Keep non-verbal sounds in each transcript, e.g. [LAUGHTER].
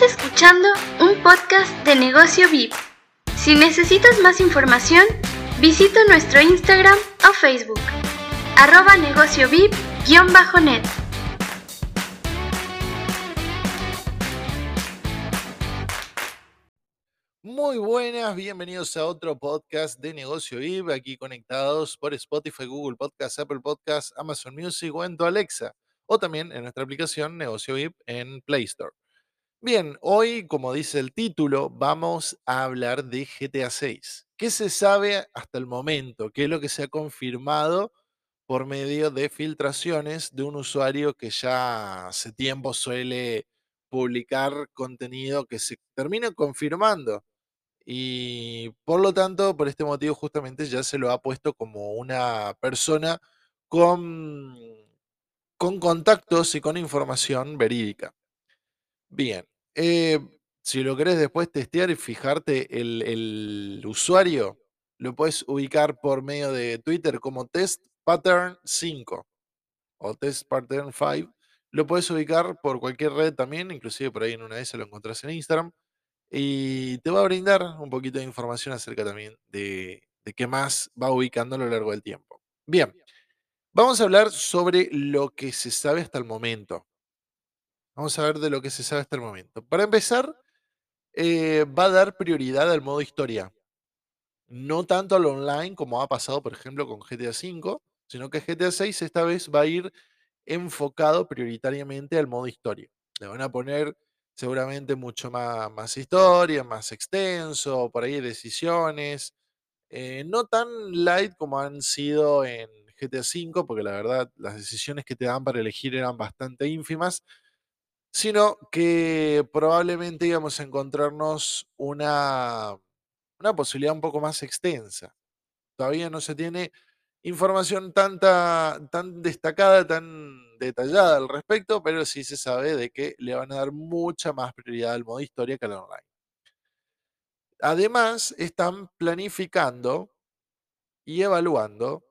Estás escuchando un podcast de negocio VIP. Si necesitas más información, visita nuestro Instagram o Facebook, arroba negocio VIP-net. Muy buenas, bienvenidos a otro podcast de Negocio VIP, aquí conectados por Spotify, Google Podcast, Apple Podcast, Amazon Music o en tu Alexa, o también en nuestra aplicación Negocio VIP en Play Store. Bien, hoy, como dice el título, vamos a hablar de GTA 6. ¿Qué se sabe hasta el momento? ¿Qué es lo que se ha confirmado por medio de filtraciones de un usuario que ya hace tiempo suele publicar contenido que se termina confirmando? Y por lo tanto, por este motivo justamente ya se lo ha puesto como una persona con, con contactos y con información verídica. Bien, eh, si lo querés después testear y fijarte el, usuario, lo puedes ubicar por medio de Twitter como Test Pattern 5 o Test Pattern 5. Lo puedes ubicar por cualquier red también, inclusive por ahí en una de esas lo encontrás en Instagram. Y te va a brindar un poquito de información acerca también de, de qué más va ubicando a lo largo del tiempo. Bien, vamos a hablar sobre lo que se sabe hasta el momento. Vamos a ver de lo que se sabe hasta el momento. Para empezar, eh, va a dar prioridad al modo historia. No tanto al online como ha pasado, por ejemplo, con GTA V, sino que GTA 6 esta vez va a ir enfocado prioritariamente al modo historia. Le van a poner seguramente mucho más, más historia, más extenso, por ahí decisiones. eh, no tan light como han sido en GTA V, porque la verdad las decisiones que te dan para elegir eran bastante ínfimas sino que probablemente íbamos a encontrarnos una, una posibilidad un poco más extensa. Todavía no se tiene información tanta, tan destacada, tan detallada al respecto, pero sí se sabe de que le van a dar mucha más prioridad al modo historia que al online. Además, están planificando y evaluando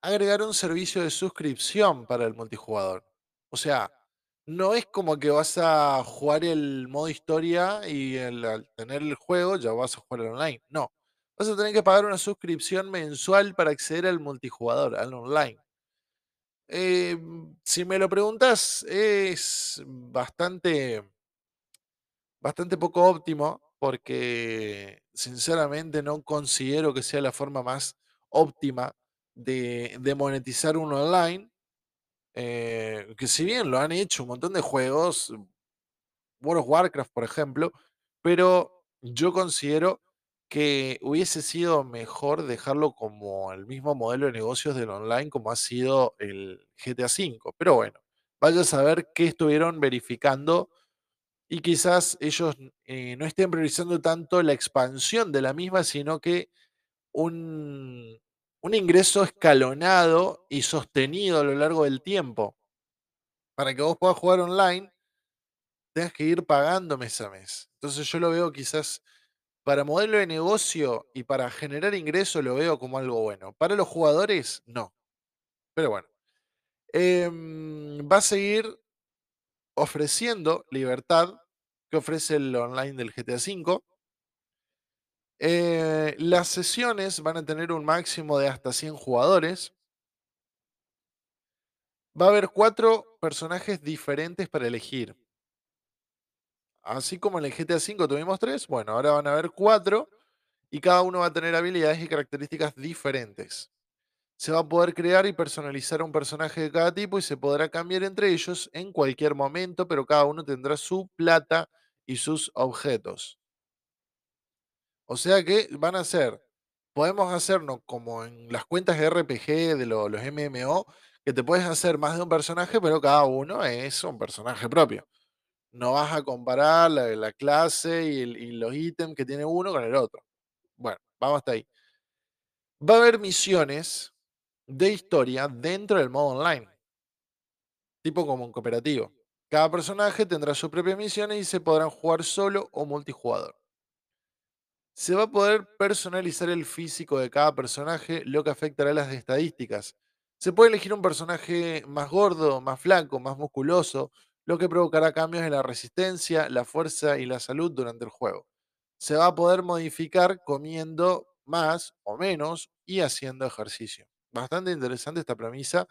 agregar un servicio de suscripción para el multijugador. O sea, no es como que vas a jugar el modo historia y el- al tener el juego ya vas a jugar online. No. Vas a tener que pagar una suscripción mensual para acceder al multijugador, al online. Eh, si me lo preguntas, es bastante, bastante poco óptimo porque sinceramente no considero que sea la forma más óptima de, de monetizar un online. Eh, que si bien lo han hecho un montón de juegos, World of Warcraft, por ejemplo, pero yo considero que hubiese sido mejor dejarlo como el mismo modelo de negocios del online como ha sido el GTA V. Pero bueno, vaya a saber qué estuvieron verificando y quizás ellos eh, no estén priorizando tanto la expansión de la misma, sino que un, un ingreso escalonado y sostenido a lo largo del tiempo para que vos puedas jugar online tengas que ir pagando mes a mes. Entonces yo lo veo quizás para modelo de negocio y para generar ingreso lo veo como algo bueno. Para los jugadores, no. Pero bueno. Em, va a seguir ofreciendo libertad que ofrece el online del GTA V. Eh, las sesiones van a tener un máximo de hasta 100 jugadores. Va a haber cuatro personajes diferentes para elegir. Así como en el GTA V tuvimos tres, bueno, ahora van a haber cuatro y cada uno va a tener habilidades y características diferentes. Se va a poder crear y personalizar un personaje de cada tipo y se podrá cambiar entre ellos en cualquier momento, pero cada uno tendrá su plata y sus objetos. O sea que van a ser, podemos hacernos como en las cuentas de RPG de lo- los MMO, que te puedes hacer más de un personaje, pero cada uno es un personaje propio no vas a comparar la, la clase y los ítems que tiene uno con el otro. Bueno, vamos hasta ahí. Va a haber misiones de historia dentro del modo online, tipo como un cooperativo. Cada personaje tendrá sus propias misiones y se podrán jugar solo o multijugador. Se va a poder personalizar el físico de cada personaje, lo que afectará las estadísticas. Se puede elegir un personaje más gordo, más flaco, más musculoso, lo que provocará cambios en la resistencia, la fuerza y la salud durante el juego. Se va a poder modificar comiendo más o menos y haciendo ejercicio. Bastante interesante esta premisa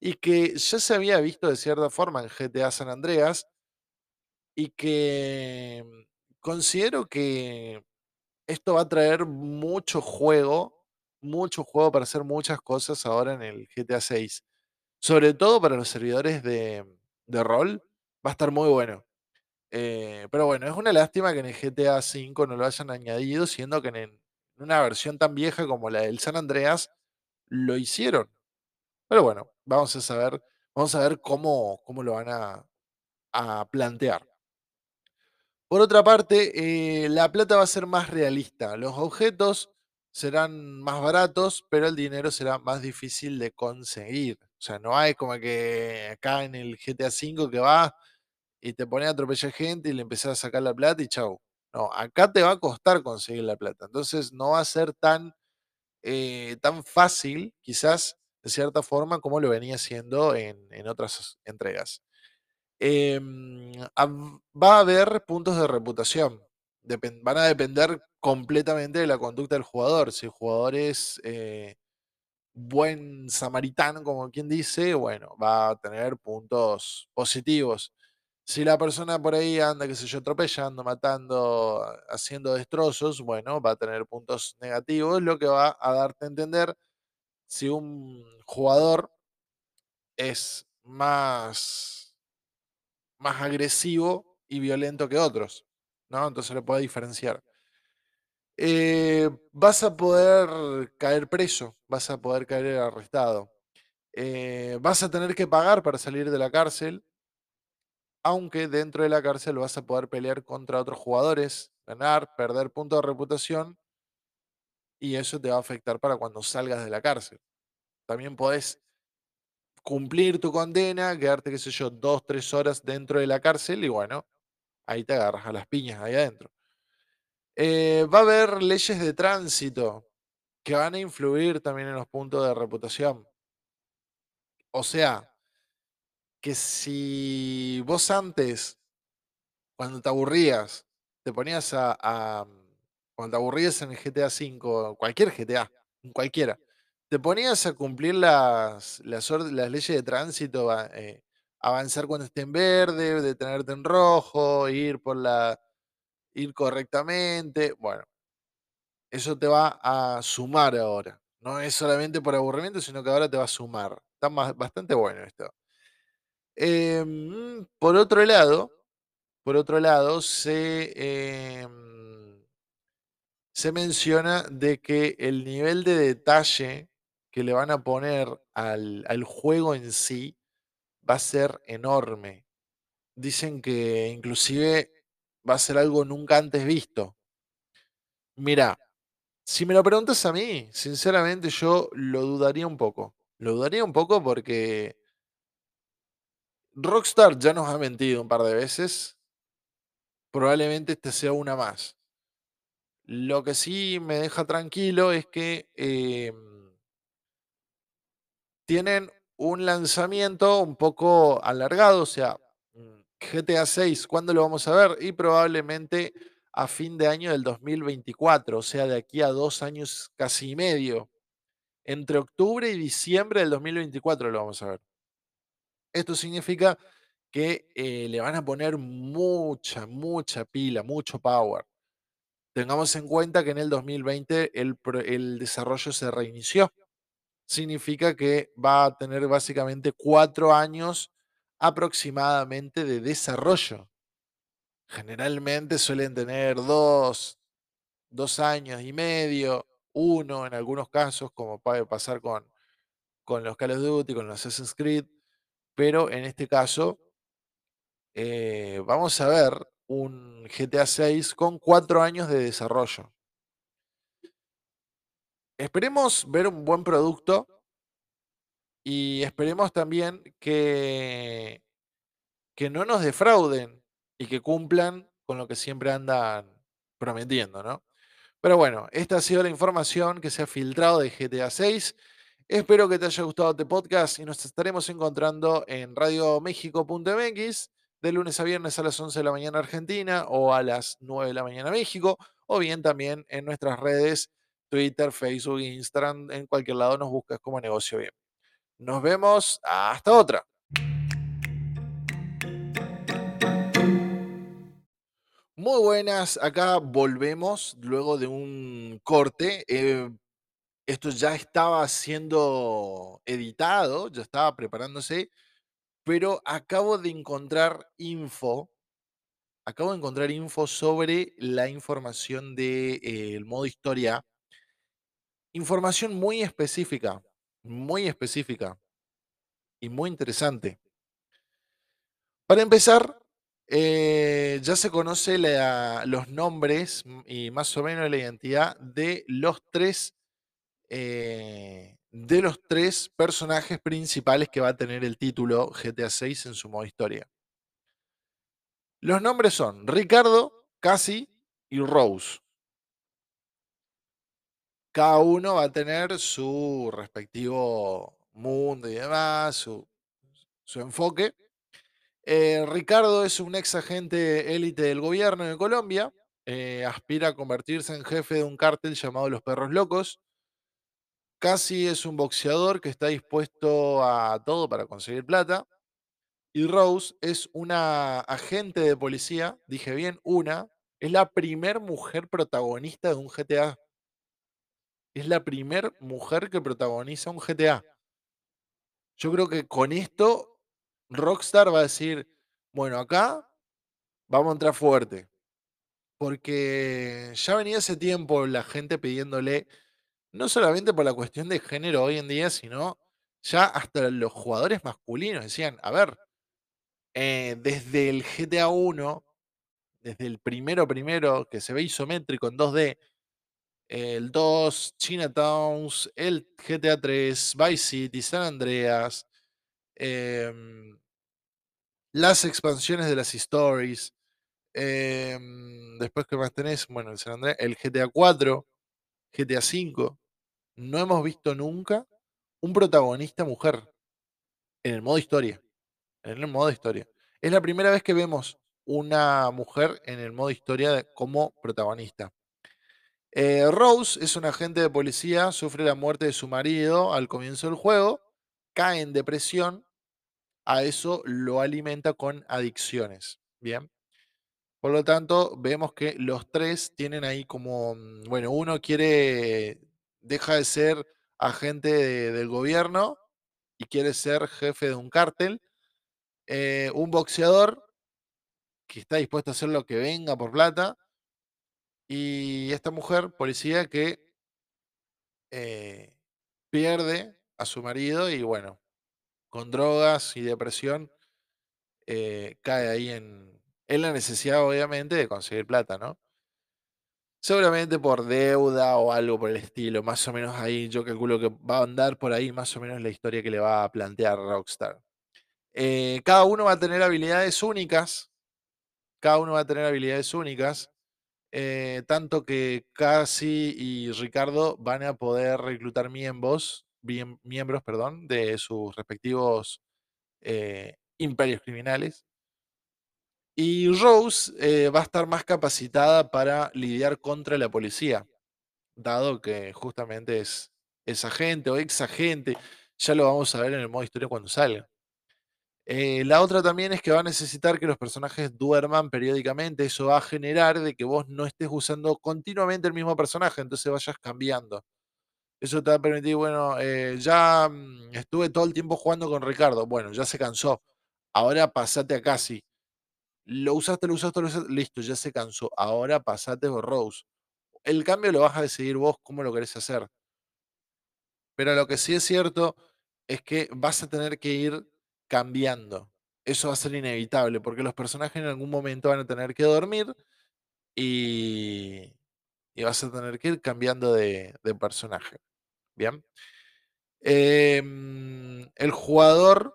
y que ya se había visto de cierta forma en GTA San Andreas y que mm, considero que esto va a traer mucho juego, mucho juego para hacer muchas cosas ahora en el GTA 6. Sobre todo para los servidores de, de rol, va a estar muy bueno. Eh, pero bueno, es una lástima que en el GTA 5 no lo hayan añadido, siendo que en una versión tan vieja como la del San Andreas lo hicieron. Pero bueno, vamos a saber, vamos a ver cómo, cómo lo van a plantear. Por otra parte, eh, la plata va a ser más realista. Los objetos serán más baratos, pero el dinero será más difícil de conseguir. O sea, no hay como que acá en el GTA V que va y te pone a atropellar gente y le empezás a sacar la plata y chau. No, acá te va a costar conseguir la plata. Entonces no va a ser tan, eh, tan fácil, quizás de cierta forma, como lo venía siendo en, en otras entregas. Em, va a haber puntos de reputación. van a depender completamente de la conducta del jugador. Si el jugador es eh, buen samaritano, como quien dice, bueno, va a tener puntos positivos. Si la persona por ahí anda, qué sé yo, atropellando, matando, haciendo destrozos, bueno, va a tener puntos negativos, lo que va a darte a entender si un jugador es más más agresivo y violento que otros, ¿no? Entonces lo puede diferenciar. Eh, vas a poder caer preso, vas a poder caer arrestado. Eh, vas a tener que pagar para salir de la cárcel, aunque dentro de la cárcel vas a poder pelear contra otros jugadores, ganar, perder puntos de reputación, y eso te va a afectar para cuando salgas de la cárcel. También podés cumplir tu condena, quedarte, qué sé yo, dos, tres horas dentro de la cárcel y bueno, ahí te agarras a las piñas ahí adentro. Eh, va a haber leyes de tránsito que van a influir también en los puntos de reputación. O sea, que si vos antes, cuando te aburrías, te ponías a, cuando te aburrías en el GTA V, cualquier GTA, cualquiera, te ponías a cumplir las, leyes de tránsito, eh, avanzar cuando esté en verde, detenerte en rojo, ir correctamente. Bueno, eso te va a sumar ahora. No es solamente por aburrimiento, sino que ahora te va a sumar. Está bastante bueno esto. Em, por otro lado, por otro lado, se em, se menciona de que el nivel de detalle que le van a poner al, juego en sí va a ser enorme. Dicen que inclusive va a ser algo nunca antes visto. Mira, si me lo preguntas a mí, sinceramente yo lo dudaría un poco. Lo dudaría un poco porque Rockstar ya nos ha mentido un par de veces. Probablemente este sea una más. Lo que sí me deja tranquilo es que em, tienen un lanzamiento un poco alargado, o sea, mm, GTA 6, ¿cuándo lo vamos a ver? Y probablemente a fin de año del 2024, o sea, de aquí a dos años casi y medio. Entre octubre y diciembre del 2024 lo vamos a ver. Esto significa que eh, le van a poner mucha, mucha pila, mucho power. Tengamos en cuenta que en el 2020 el desarrollo se reinició significa que va a tener básicamente cuatro años aproximadamente de desarrollo. Generalmente suelen tener dos, dos años y medio, uno en algunos casos, como puede pasar con, con los Call of Duty, con los Assassin's Creed, pero en este caso eh, vamos a ver un GTA 6 con cuatro años de desarrollo. Esperemos ver un buen producto y esperemos también que, que no nos defrauden y que cumplan con lo que siempre andan prometiendo, ¿no? Pero bueno, esta ha sido la información que se ha filtrado de GTA 6. Espero que te haya gustado este podcast y nos estaremos encontrando en radiomexico.mx de lunes a viernes a las 11 de la mañana Argentina o a las 9 de la mañana México, o bien también en nuestras redes Twitter, Facebook, Instagram, en cualquier lado nos buscas como negocio bien. Nos vemos hasta otra. Muy buenas, acá volvemos luego de un corte. Eh, esto ya estaba siendo editado, ya estaba preparándose, pero acabo de encontrar info, acabo de encontrar info sobre la información del de, eh, modo historia. Información muy específica, muy específica y muy interesante. Para empezar, eh, ya se conoce los nombres y más o menos la identidad de los tres eh, de los tres personajes principales que va a tener el título GTA 6 en su modo historia. Los nombres son Ricardo, Cassie y Rose. Cada uno va a tener su respectivo mundo y demás, su, su enfoque. Eh, Ricardo es un ex agente élite del gobierno de Colombia. Eh, aspira a convertirse en jefe de un cártel llamado Los Perros Locos. Casi es un boxeador que está dispuesto a todo para conseguir plata. Y Rose es una agente de policía, dije bien, una, es la primer mujer protagonista de un GTA. Es la primer mujer que protagoniza un GTA. Yo creo que con esto Rockstar va a decir, bueno, acá vamos a entrar fuerte. Porque ya venía ese tiempo la gente pidiéndole, no solamente por la cuestión de género hoy en día, sino ya hasta los jugadores masculinos decían, a ver, eh, desde el GTA 1, desde el primero primero, que se ve isométrico en 2D, el 2, Chinatowns, el GTA 3, Vice City, San Andreas, em, las expansiones de las stories. Em, después, que más tenés? Bueno, el San Andreas, el GTA 4, GTA 5. No hemos visto nunca un protagonista mujer en el modo historia. En el modo historia. Es la primera vez que vemos una mujer en el modo historia como protagonista. Eh, Rose es un agente de policía, sufre la muerte de su marido al comienzo del juego, cae en depresión, a eso lo alimenta con adicciones. Bien. Por lo tanto, vemos que los tres tienen ahí como, mm, bueno, uno quiere, deja de ser agente del gobierno y quiere ser jefe de un cártel. Eh, un boxeador que está dispuesto a hacer lo que venga por plata y esta mujer, policía, que eh, pierde a su marido y bueno, con drogas y depresión, eh, cae ahí en, en la necesidad, obviamente, de conseguir plata, ¿no? Seguramente por deuda o algo por el estilo, más o menos ahí yo calculo que va a andar por ahí más o menos la historia que le va a plantear Rockstar. Eh, cada uno va a tener habilidades únicas, cada uno va a tener habilidades únicas. Eh, tanto que Casi y Ricardo van a poder reclutar miembros, miembros perdón, de sus respectivos eh, imperios criminales. Y Rose eh, va a estar más capacitada para lidiar contra la policía, dado que justamente es, es agente o ex agente. Ya lo vamos a ver en el modo historia cuando salga. Eh, la otra también es que va a necesitar que los personajes duerman periódicamente. Eso va a generar de que vos no estés usando continuamente el mismo personaje, entonces vayas cambiando. Eso te va a permitir, bueno, eh, ya mm, estuve todo el tiempo jugando con Ricardo. Bueno, ya se cansó. Ahora pasate a Casi. Lo usaste, lo usaste, lo usaste. Listo, ya se cansó. Ahora pasate a Rose. El cambio lo vas a decidir vos cómo lo querés hacer. Pero lo que sí es cierto es que vas a tener que ir cambiando. Eso va a ser inevitable, porque los personajes en algún momento van a tener que dormir y, vas a tener que ir cambiando de, personaje. Bien. Em, el jugador,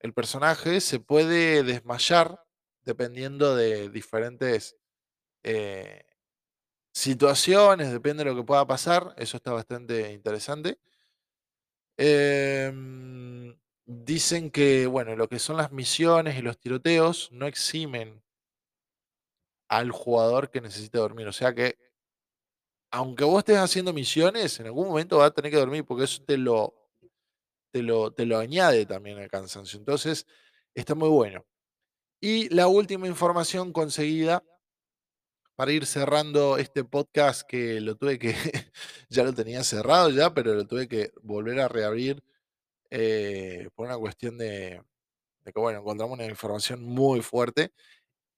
el personaje, se puede desmayar dependiendo de diferentes eh, situaciones, depende de lo que pueda pasar. Eso está bastante interesante. Eh, dicen que, bueno, lo que son las misiones y los tiroteos no eximen al jugador que necesite dormir. O sea que, aunque vos estés haciendo misiones, en algún momento vas a tener que dormir porque eso te lo, te lo, te lo añade también al cansancio. Entonces, está muy bueno. Y la última información conseguida para ir cerrando este podcast que lo tuve que, [LAUGHS] ya lo tenía cerrado ya, pero lo tuve que volver a reabrir eh, por una cuestión de, que, bueno, encontramos una información muy fuerte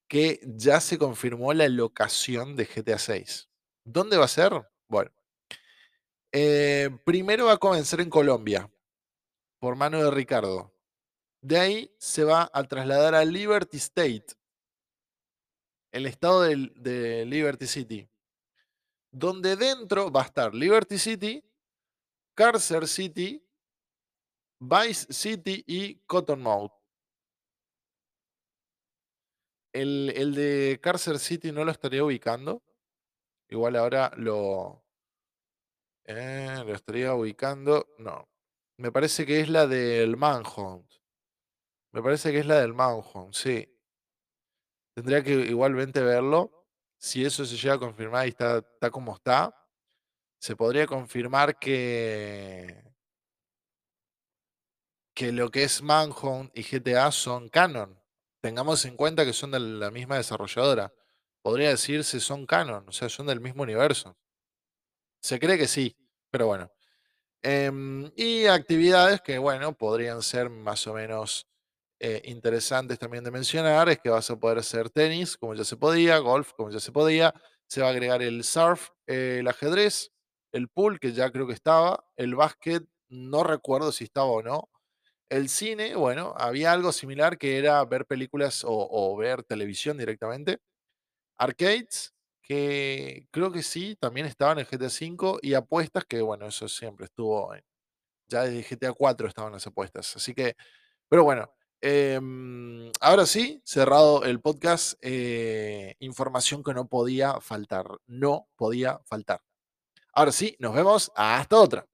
que ya se confirmó la locación de GTA 6. ¿Dónde va a ser? Bueno, eh, primero va a comenzar en Colombia, por mano de Ricardo. De ahí se va a trasladar a Liberty State, el estado de, de Liberty City, donde dentro va a estar Liberty City, Carcer City, Vice City y Cottonmouth. El, el de Carcer City no lo estaría ubicando. Igual ahora lo, eh, lo estaría ubicando. No. Me parece que es la del Manhunt. Me parece que es la del Manhunt, sí. Tendría que igualmente verlo. Si eso se llega a confirmar y está, está como está, se podría confirmar que, que lo que es Manhunt y GTA son canon. Tengamos en cuenta que son de la misma desarrolladora. Podría decirse son canon, o sea, son del mismo universo. Se cree que sí, pero bueno. Em, y actividades que, bueno, podrían ser más o menos eh, interesantes también de mencionar, es que vas a poder hacer tenis, como ya se podía, golf, como ya se podía, se va a agregar el surf, el ajedrez, el pool, que ya creo que estaba, el básquet, no recuerdo si estaba o no, el cine, bueno, había algo similar que era ver películas o, ver televisión directamente. Arcades, que creo que sí, también estaban en GTA V. Y apuestas, que bueno, eso siempre estuvo ya desde GTA 4 estaban las apuestas. Así que, pero bueno, em, ahora sí, cerrado el podcast, eh, información que no podía faltar, no podía faltar. Ahora sí, nos vemos hasta otra.